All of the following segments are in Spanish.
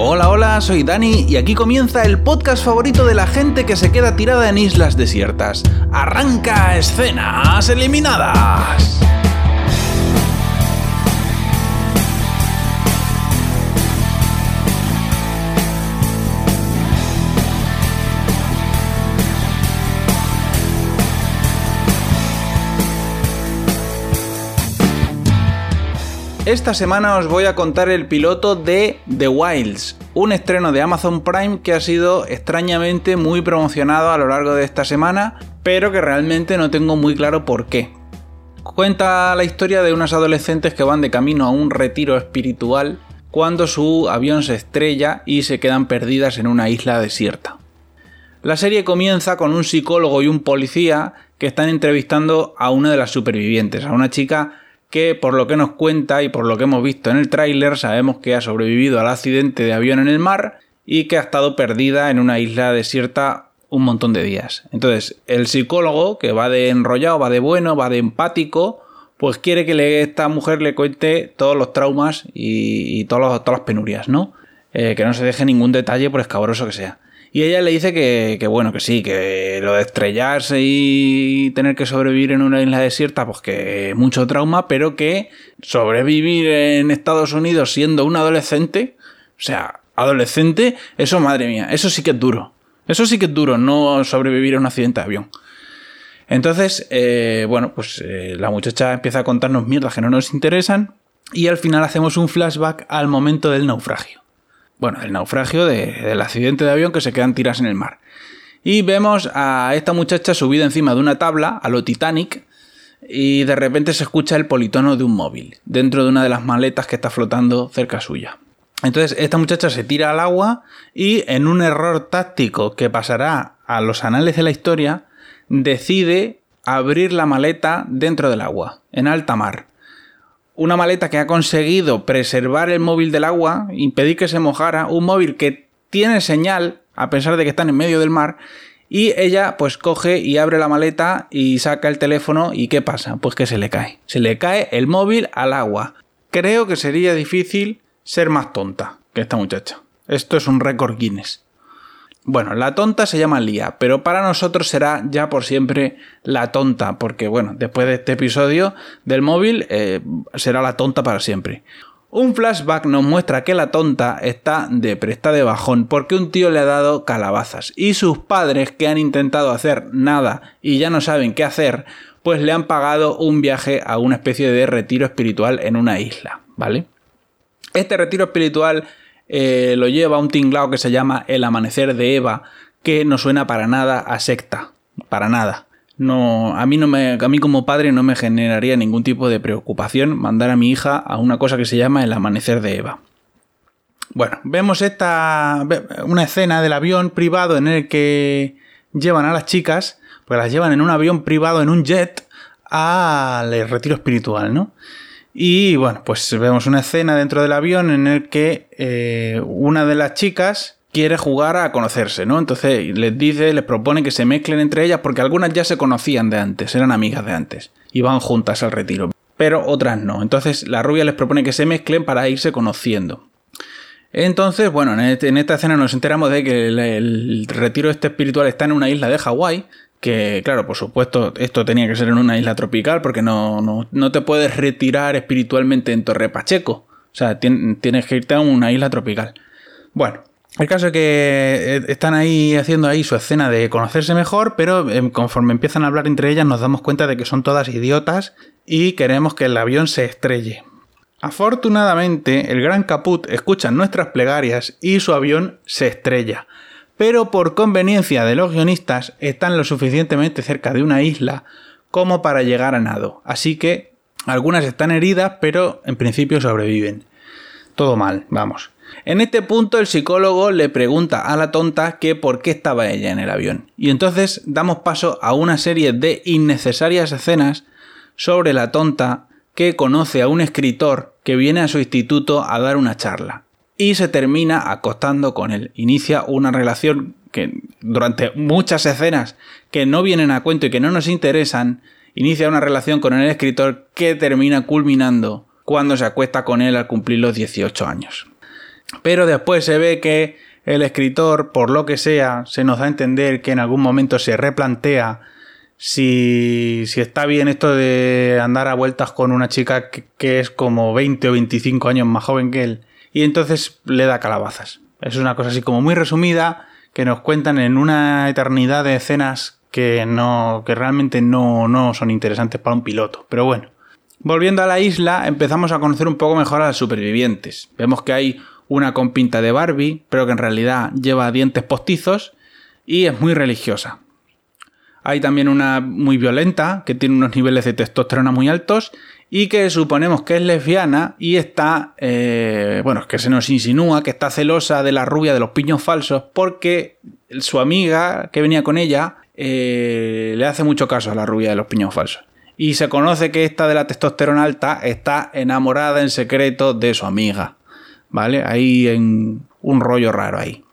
Hola, hola, soy Dani y aquí comienza el podcast favorito de la gente que se queda tirada en islas desiertas. Arranca escenas eliminadas. Esta semana os voy a contar el piloto de The Wilds, un estreno de Amazon Prime que ha sido extrañamente muy promocionado a lo largo de esta semana, pero que realmente no tengo muy claro por qué. Cuenta la historia de unas adolescentes que van de camino a un retiro espiritual cuando su avión se estrella y se quedan perdidas en una isla desierta. La serie comienza con un psicólogo y un policía que están entrevistando a una de las supervivientes, a una chica que por lo que nos cuenta y por lo que hemos visto en el tráiler sabemos que ha sobrevivido al accidente de avión en el mar y que ha estado perdida en una isla desierta un montón de días. Entonces, el psicólogo, que va de enrollado, va de bueno, va de empático, pues quiere que esta mujer le cuente todos los traumas y, todas las penurias, ¿no? Eh, que no se deje ningún detalle por escabroso que sea. Y ella le dice que, bueno, que sí, que lo de estrellarse y tener que sobrevivir en una isla desierta, pues que mucho trauma, pero que sobrevivir en Estados Unidos siendo un adolescente, o sea, adolescente, eso madre mía, eso sí que es duro. Eso sí que es duro, no sobrevivir a un accidente de avión. Entonces, eh, bueno, pues eh, la muchacha empieza a contarnos mierdas que no nos interesan y al final hacemos un flashback al momento del naufragio bueno, el naufragio del accidente de avión que se quedan tiras en el mar. Y vemos a esta muchacha subida encima de una tabla, a lo Titanic, y de repente se escucha el politono de un móvil, dentro de una de las maletas que está flotando cerca suya. Entonces esta muchacha se tira al agua y en un error táctico que pasará a los anales de la historia, decide abrir la maleta dentro del agua, en alta mar una maleta que ha conseguido preservar el móvil del agua, impedir que se mojara, un móvil que tiene señal, a pesar de que están en medio del mar, y ella pues coge y abre la maleta y saca el teléfono y ¿qué pasa? Pues que se le cae. Se le cae el móvil al agua. Creo que sería difícil ser más tonta que esta muchacha. Esto es un récord Guinness. Bueno, la tonta se llama Lía, pero para nosotros será ya por siempre la tonta, porque bueno, después de este episodio del móvil eh, será la tonta para siempre. Un flashback nos muestra que la tonta está de presta de bajón porque un tío le ha dado calabazas y sus padres que han intentado hacer nada y ya no saben qué hacer, pues le han pagado un viaje a una especie de retiro espiritual en una isla, ¿vale? Este retiro espiritual eh, lo lleva un tinglao que se llama El Amanecer de Eva, que no suena para nada a secta, para nada. No, a mí no me, a mí como padre no me generaría ningún tipo de preocupación mandar a mi hija a una cosa que se llama El Amanecer de Eva. Bueno, vemos esta una escena del avión privado en el que llevan a las chicas, pues las llevan en un avión privado, en un jet, al retiro espiritual, ¿no? Y bueno, pues vemos una escena dentro del avión en el que eh, una de las chicas quiere jugar a conocerse, ¿no? Entonces les dice, les propone que se mezclen entre ellas porque algunas ya se conocían de antes, eran amigas de antes, y van juntas al retiro, pero otras no. Entonces la rubia les propone que se mezclen para irse conociendo. Entonces, bueno, en, este, esta escena nos enteramos de que el, el retiro este espiritual está en una isla de Hawái, que claro, por supuesto, esto tenía que ser en una isla tropical porque no, no, te puedes retirar espiritualmente en Torre Pacheco. O sea, tienes que irte a una isla tropical. Bueno, el caso es que eh, están ahí haciendo ahí su escena de conocerse mejor, pero em, conforme empiezan a hablar entre ellas nos damos cuenta de que son todas idiotas y queremos que el avión se estrelle. Afortunadamente, el gran Caput escucha nuestras plegarias y su avión se estrella pero por conveniencia de los guionistas están lo suficientemente cerca de una isla como para llegar a nado. Así que algunas están heridas, pero en principio sobreviven. Todo mal, vamos. En este punto el psicólogo le pregunta a la tonta que por qué estaba ella en el avión. Y entonces damos paso a una serie de innecesarias escenas sobre la tonta que conoce a un escritor que viene a su instituto a dar una charla y se termina acostando con él. Inicia una relación que durante muchas escenas que no vienen a cuento y que no nos interesan, inicia una relación con el escritor que termina culminando cuando se acuesta con él al cumplir los 18 años. Pero después se ve que el escritor, por lo que sea, se nos da a entender que en algún momento se replantea si, si está bien esto de andar a vueltas con una chica que, que, es como 20 o 25 años más joven que él. Y entonces le da calabazas. Es una cosa así como muy resumida que nos cuentan en una eternidad de escenas que no que realmente no, no son interesantes para un piloto. Pero bueno, volviendo a la isla, empezamos a conocer un poco mejor a los supervivientes. Vemos que hay una con pinta de Barbie, pero que en realidad lleva dientes postizos y es muy religiosa. Hay también una muy violenta, que tiene unos niveles de testosterona muy altos y que suponemos que es lesbiana y está, eh, bueno, que se nos insinúa que está celosa de la rubia de los piños falsos porque su amiga que venía con ella eh, le hace mucho caso a la rubia de los piños falsos. Y se conoce que esta de la testosterona alta está enamorada en secreto de su amiga. ¿vale? Ahí en un rollo raro ahí.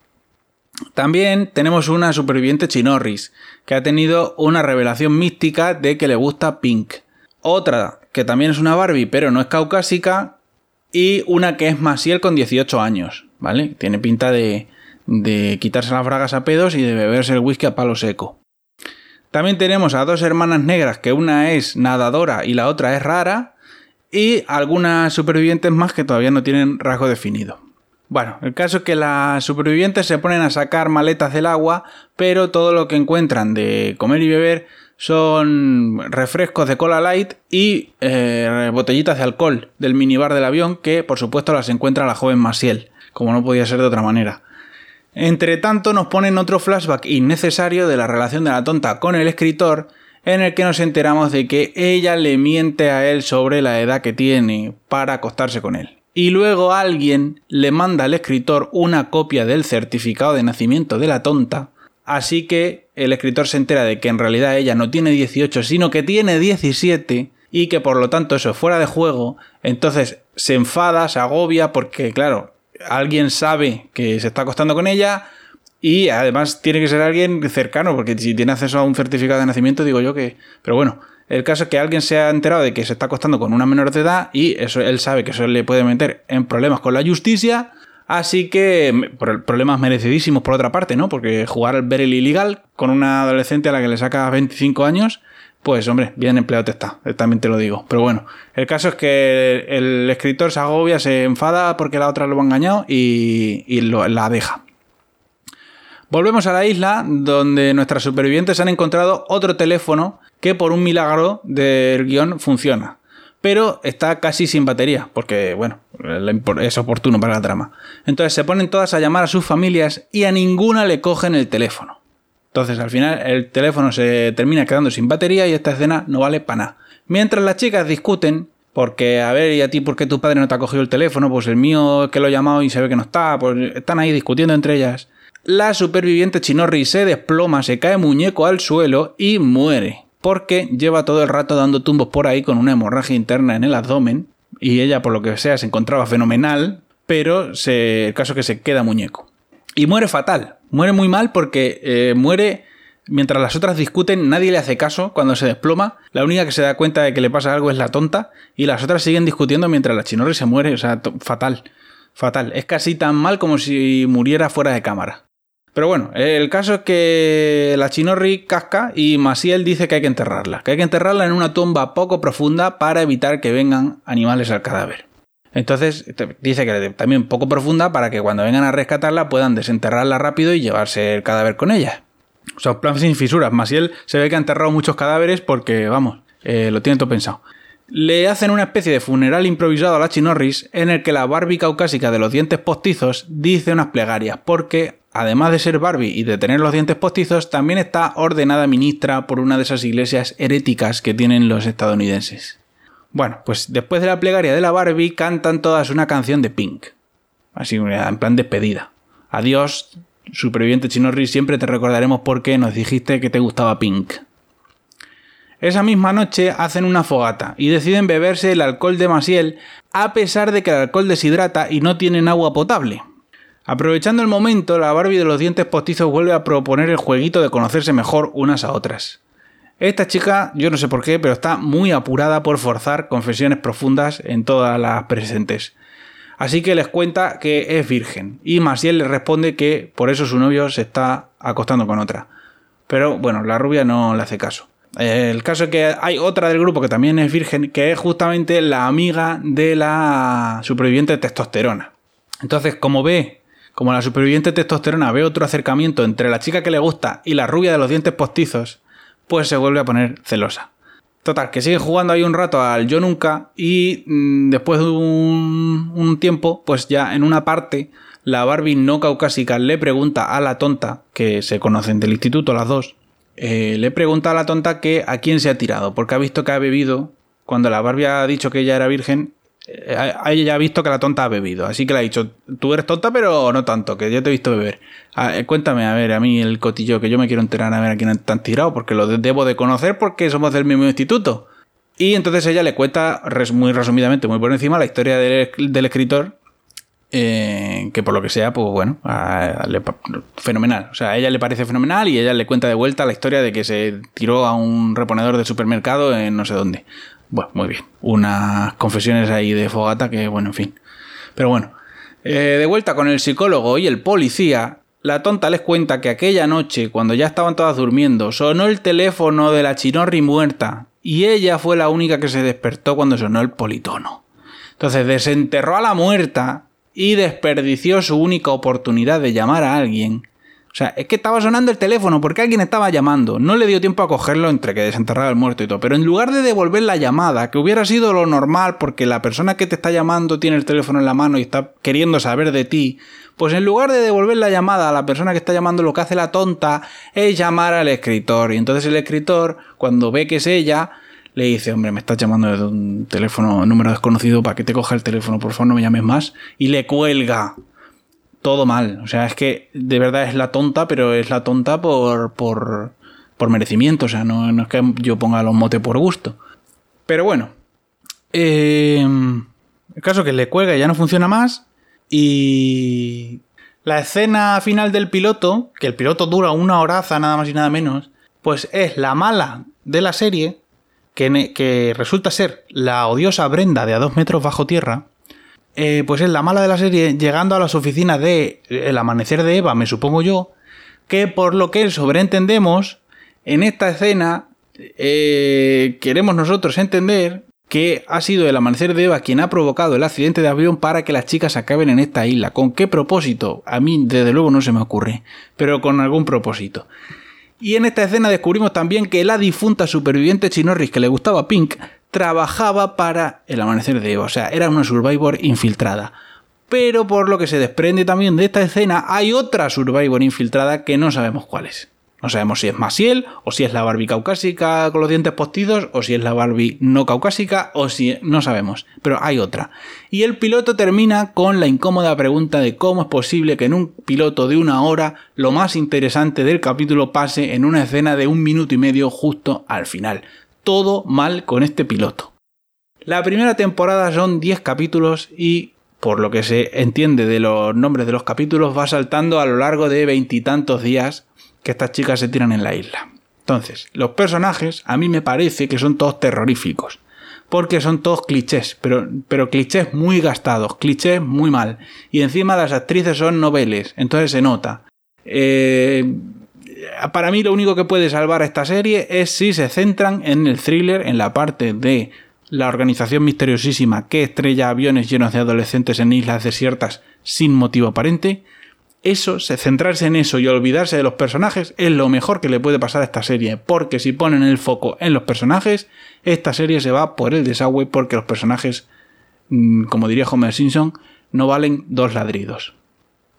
También tenemos una superviviente chinorris, que ha tenido una revelación mística de que le gusta Pink. Otra, que también es una Barbie, pero no es caucásica. Y una que es Masiel con 18 años, ¿vale? Tiene pinta de, de quitarse las bragas a pedos y de beberse el whisky a palo seco. También tenemos a dos hermanas negras, que una es nadadora y la otra es rara, y algunas supervivientes más que todavía no tienen rasgo definido. Bueno, el caso es que las supervivientes se ponen a sacar maletas del agua, pero todo lo que encuentran de comer y beber son refrescos de cola light y eh, botellitas de alcohol del minibar del avión que por supuesto las encuentra la joven Masiel, como no podía ser de otra manera. Entre tanto nos ponen otro flashback innecesario de la relación de la tonta con el escritor en el que nos enteramos de que ella le miente a él sobre la edad que tiene para acostarse con él. Y luego alguien le manda al escritor una copia del certificado de nacimiento de la tonta, así que el escritor se entera de que en realidad ella no tiene 18, sino que tiene 17 y que por lo tanto eso es fuera de juego, entonces se enfada, se agobia porque claro, alguien sabe que se está acostando con ella, y además tiene que ser alguien cercano, porque si tiene acceso a un certificado de nacimiento, digo yo que... Pero bueno, el caso es que alguien se ha enterado de que se está acostando con una menor de edad y eso él sabe que eso le puede meter en problemas con la justicia. Así que, problemas merecidísimos por otra parte, ¿no? Porque jugar al Berry ilegal con una adolescente a la que le saca 25 años, pues hombre, bien empleado te está, también te lo digo. Pero bueno, el caso es que el escritor se agobia, se enfada porque la otra lo ha engañado y, la deja. Volvemos a la isla donde nuestras supervivientes han encontrado otro teléfono que por un milagro del guion funciona. Pero está casi sin batería, porque bueno, es oportuno para la trama. Entonces se ponen todas a llamar a sus familias y a ninguna le cogen el teléfono. Entonces al final el teléfono se termina quedando sin batería y esta escena no vale para nada. Mientras las chicas discuten, porque a ver, ¿y a ti por qué tu padre no te ha cogido el teléfono? Pues el mío que lo he llamado y se ve que no está, pues están ahí discutiendo entre ellas la superviviente Chinorri se desploma, se cae muñeco al suelo y muere, porque lleva todo el rato dando tumbos por ahí con una hemorragia interna en el abdomen, y ella por lo que sea se encontraba fenomenal, pero el caso es que se queda muñeco. Y muere fatal, muere muy mal porque eh, muere mientras las otras discuten, nadie le hace caso cuando se desploma, la única que se da cuenta de que le pasa algo es la tonta, y las otras siguen discutiendo mientras la Chinorri se muere, o sea, fatal, fatal, es casi tan mal como si muriera fuera de cámara. Pero bueno, el caso es que la Chinorri casca y Masiel dice que hay que enterrarla, que hay que enterrarla en una tumba poco profunda para evitar que vengan animales al cadáver. Entonces dice que también poco profunda para que cuando vengan a rescatarla puedan desenterrarla rápido y llevarse el cadáver con ella. O sea, plan sin fisuras. Masiel se ve que ha enterrado muchos cadáveres porque, vamos, eh, lo tiene todo pensado. Le hacen una especie de funeral improvisado a la Chinorris en el que la Barbie caucásica de los dientes postizos dice unas plegarias porque además de ser Barbie y de tener los dientes postizos, también está ordenada ministra por una de esas iglesias heréticas que tienen los estadounidenses. Bueno, pues después de la plegaria de la Barbie cantan todas una canción de Pink. Así en plan despedida. Adiós, superviviente Chinorri, siempre te recordaremos por qué nos dijiste que te gustaba Pink. Esa misma noche hacen una fogata y deciden beberse el alcohol de Masiel a pesar de que el alcohol deshidrata y no tienen agua potable. Aprovechando el momento, la Barbie de los dientes postizos vuelve a proponer el jueguito de conocerse mejor unas a otras. Esta chica, yo no sé por qué, pero está muy apurada por forzar confesiones profundas en todas las presentes. Así que les cuenta que es virgen. Y Masiel le responde que por eso su novio se está acostando con otra. Pero bueno, la rubia no le hace caso. El caso es que hay otra del grupo que también es virgen, que es justamente la amiga de la superviviente testosterona. Entonces, como ve, como la superviviente testosterona ve otro acercamiento entre la chica que le gusta y la rubia de los dientes postizos, pues se vuelve a poner celosa. Total, que sigue jugando ahí un rato al yo nunca y mm, después de un, tiempo, pues ya en una parte, la Barbie no caucásica le pregunta a la tonta, que se conocen del instituto las dos, eh, le pregunta a la tonta que a quién se ha tirado, porque ha visto que ha bebido, cuando la Barbie ha dicho que ella era virgen, eh, ella ha visto que la tonta ha bebido, así que le ha dicho, tú eres tonta, pero no tanto, que yo te he visto beber. Ah, eh, cuéntame, a ver, a mí el cotillo, que yo me quiero enterar a ver a quién han tirado, porque lo debo de conocer porque somos del mismo instituto. Y entonces ella le cuenta muy resumidamente, muy por encima, la historia del, escritor, eh, que por lo que sea, pues bueno, fenomenal. O sea, a ella le parece fenomenal y ella le cuenta de vuelta la historia de que se tiró a un reponedor de supermercado en no sé dónde. Bueno, muy bien. Unas confesiones ahí de fogata que, bueno, en fin. Pero bueno, eh, de vuelta con el psicólogo y el policía, la tonta les cuenta que aquella noche, cuando ya estaban todas durmiendo, sonó el teléfono de la chinorri muerta y ella fue la única que se despertó cuando sonó el politono. Entonces desenterró a la muerta y desperdició su única oportunidad de llamar a alguien o sea, es que estaba sonando el teléfono porque alguien estaba llamando. No le dio tiempo a cogerlo entre que desenterraba el muerto y todo. Pero en lugar de devolver la llamada, que hubiera sido lo normal porque la persona que te está llamando tiene el teléfono en la mano y está queriendo saber de ti, pues en lugar de devolver la llamada a la persona que está llamando, lo que hace la tonta es llamar al escritor. Y entonces el escritor, cuando ve que es ella, le dice, hombre, me estás llamando desde un teléfono, número desconocido, para que te coja el teléfono, por favor no me llames más. Y le cuelga todo mal. O sea, es que de verdad es la tonta, pero es la tonta por, por, por merecimiento. O sea, no, es que yo ponga los motes por gusto. Pero bueno. Eh, el caso que le cuelga y ya no funciona más. Y la escena final del piloto, que el piloto dura una horaza nada más y nada menos, pues es la mala de la serie, que, que resulta ser la odiosa Brenda de a dos metros bajo tierra, eh, pues es la mala de la serie, llegando a las oficinas de El Amanecer de Eva, me supongo yo, que por lo que sobreentendemos, en esta escena eh, queremos nosotros entender que ha sido el amanecer de Eva quien ha provocado el accidente de avión para que las chicas acaben en esta isla. ¿Con qué propósito? A mí desde luego no se me ocurre, pero con algún propósito. Y en esta escena descubrimos también que la difunta superviviente Chinorris que le gustaba Pink trabajaba para el amanecer de Eva, o sea, era una Survivor infiltrada. Pero por lo que se desprende también de esta escena, hay otra Survivor infiltrada que no sabemos cuál es. No sabemos si es Masiel, o si es la Barbie caucásica con los dientes postidos, o si es la Barbie no caucásica, o si no sabemos. Pero hay otra. Y el piloto termina con la incómoda pregunta de cómo es posible que en un piloto de una hora lo más interesante del capítulo pase en una escena de un minuto y medio justo al final todo mal con este piloto. La primera temporada son 10 capítulos y, por lo que se entiende de los nombres de los capítulos, va saltando a lo largo de veintitantos días que estas chicas se tiran en la isla. Entonces, los personajes a mí me parece que son todos terroríficos. Porque son todos clichés, pero, pero clichés muy gastados, clichés muy mal. Y encima las actrices son noveles, entonces se nota. Eh, para mí lo único que puede salvar a esta serie es si se centran en el thriller, en la parte de la organización misteriosísima que estrella aviones llenos de adolescentes en islas desiertas sin motivo aparente. Eso, centrarse en eso y olvidarse de los personajes es lo mejor que le puede pasar a esta serie, porque si ponen el foco en los personajes, esta serie se va por el desagüe porque los personajes, mm, como diría Homer Simpson, no valen dos ladridos.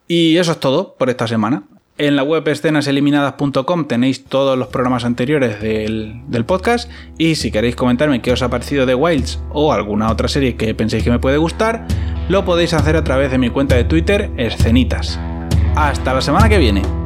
Y eso es todo por esta semana. En la web escenaseliminadas.com tenéis todos los programas anteriores del, podcast y si queréis comentarme qué os ha parecido de Wilds o alguna otra serie que penséis que me puede gustar, lo podéis hacer a través de mi cuenta de Twitter, Escenitas. Hasta la semana que viene.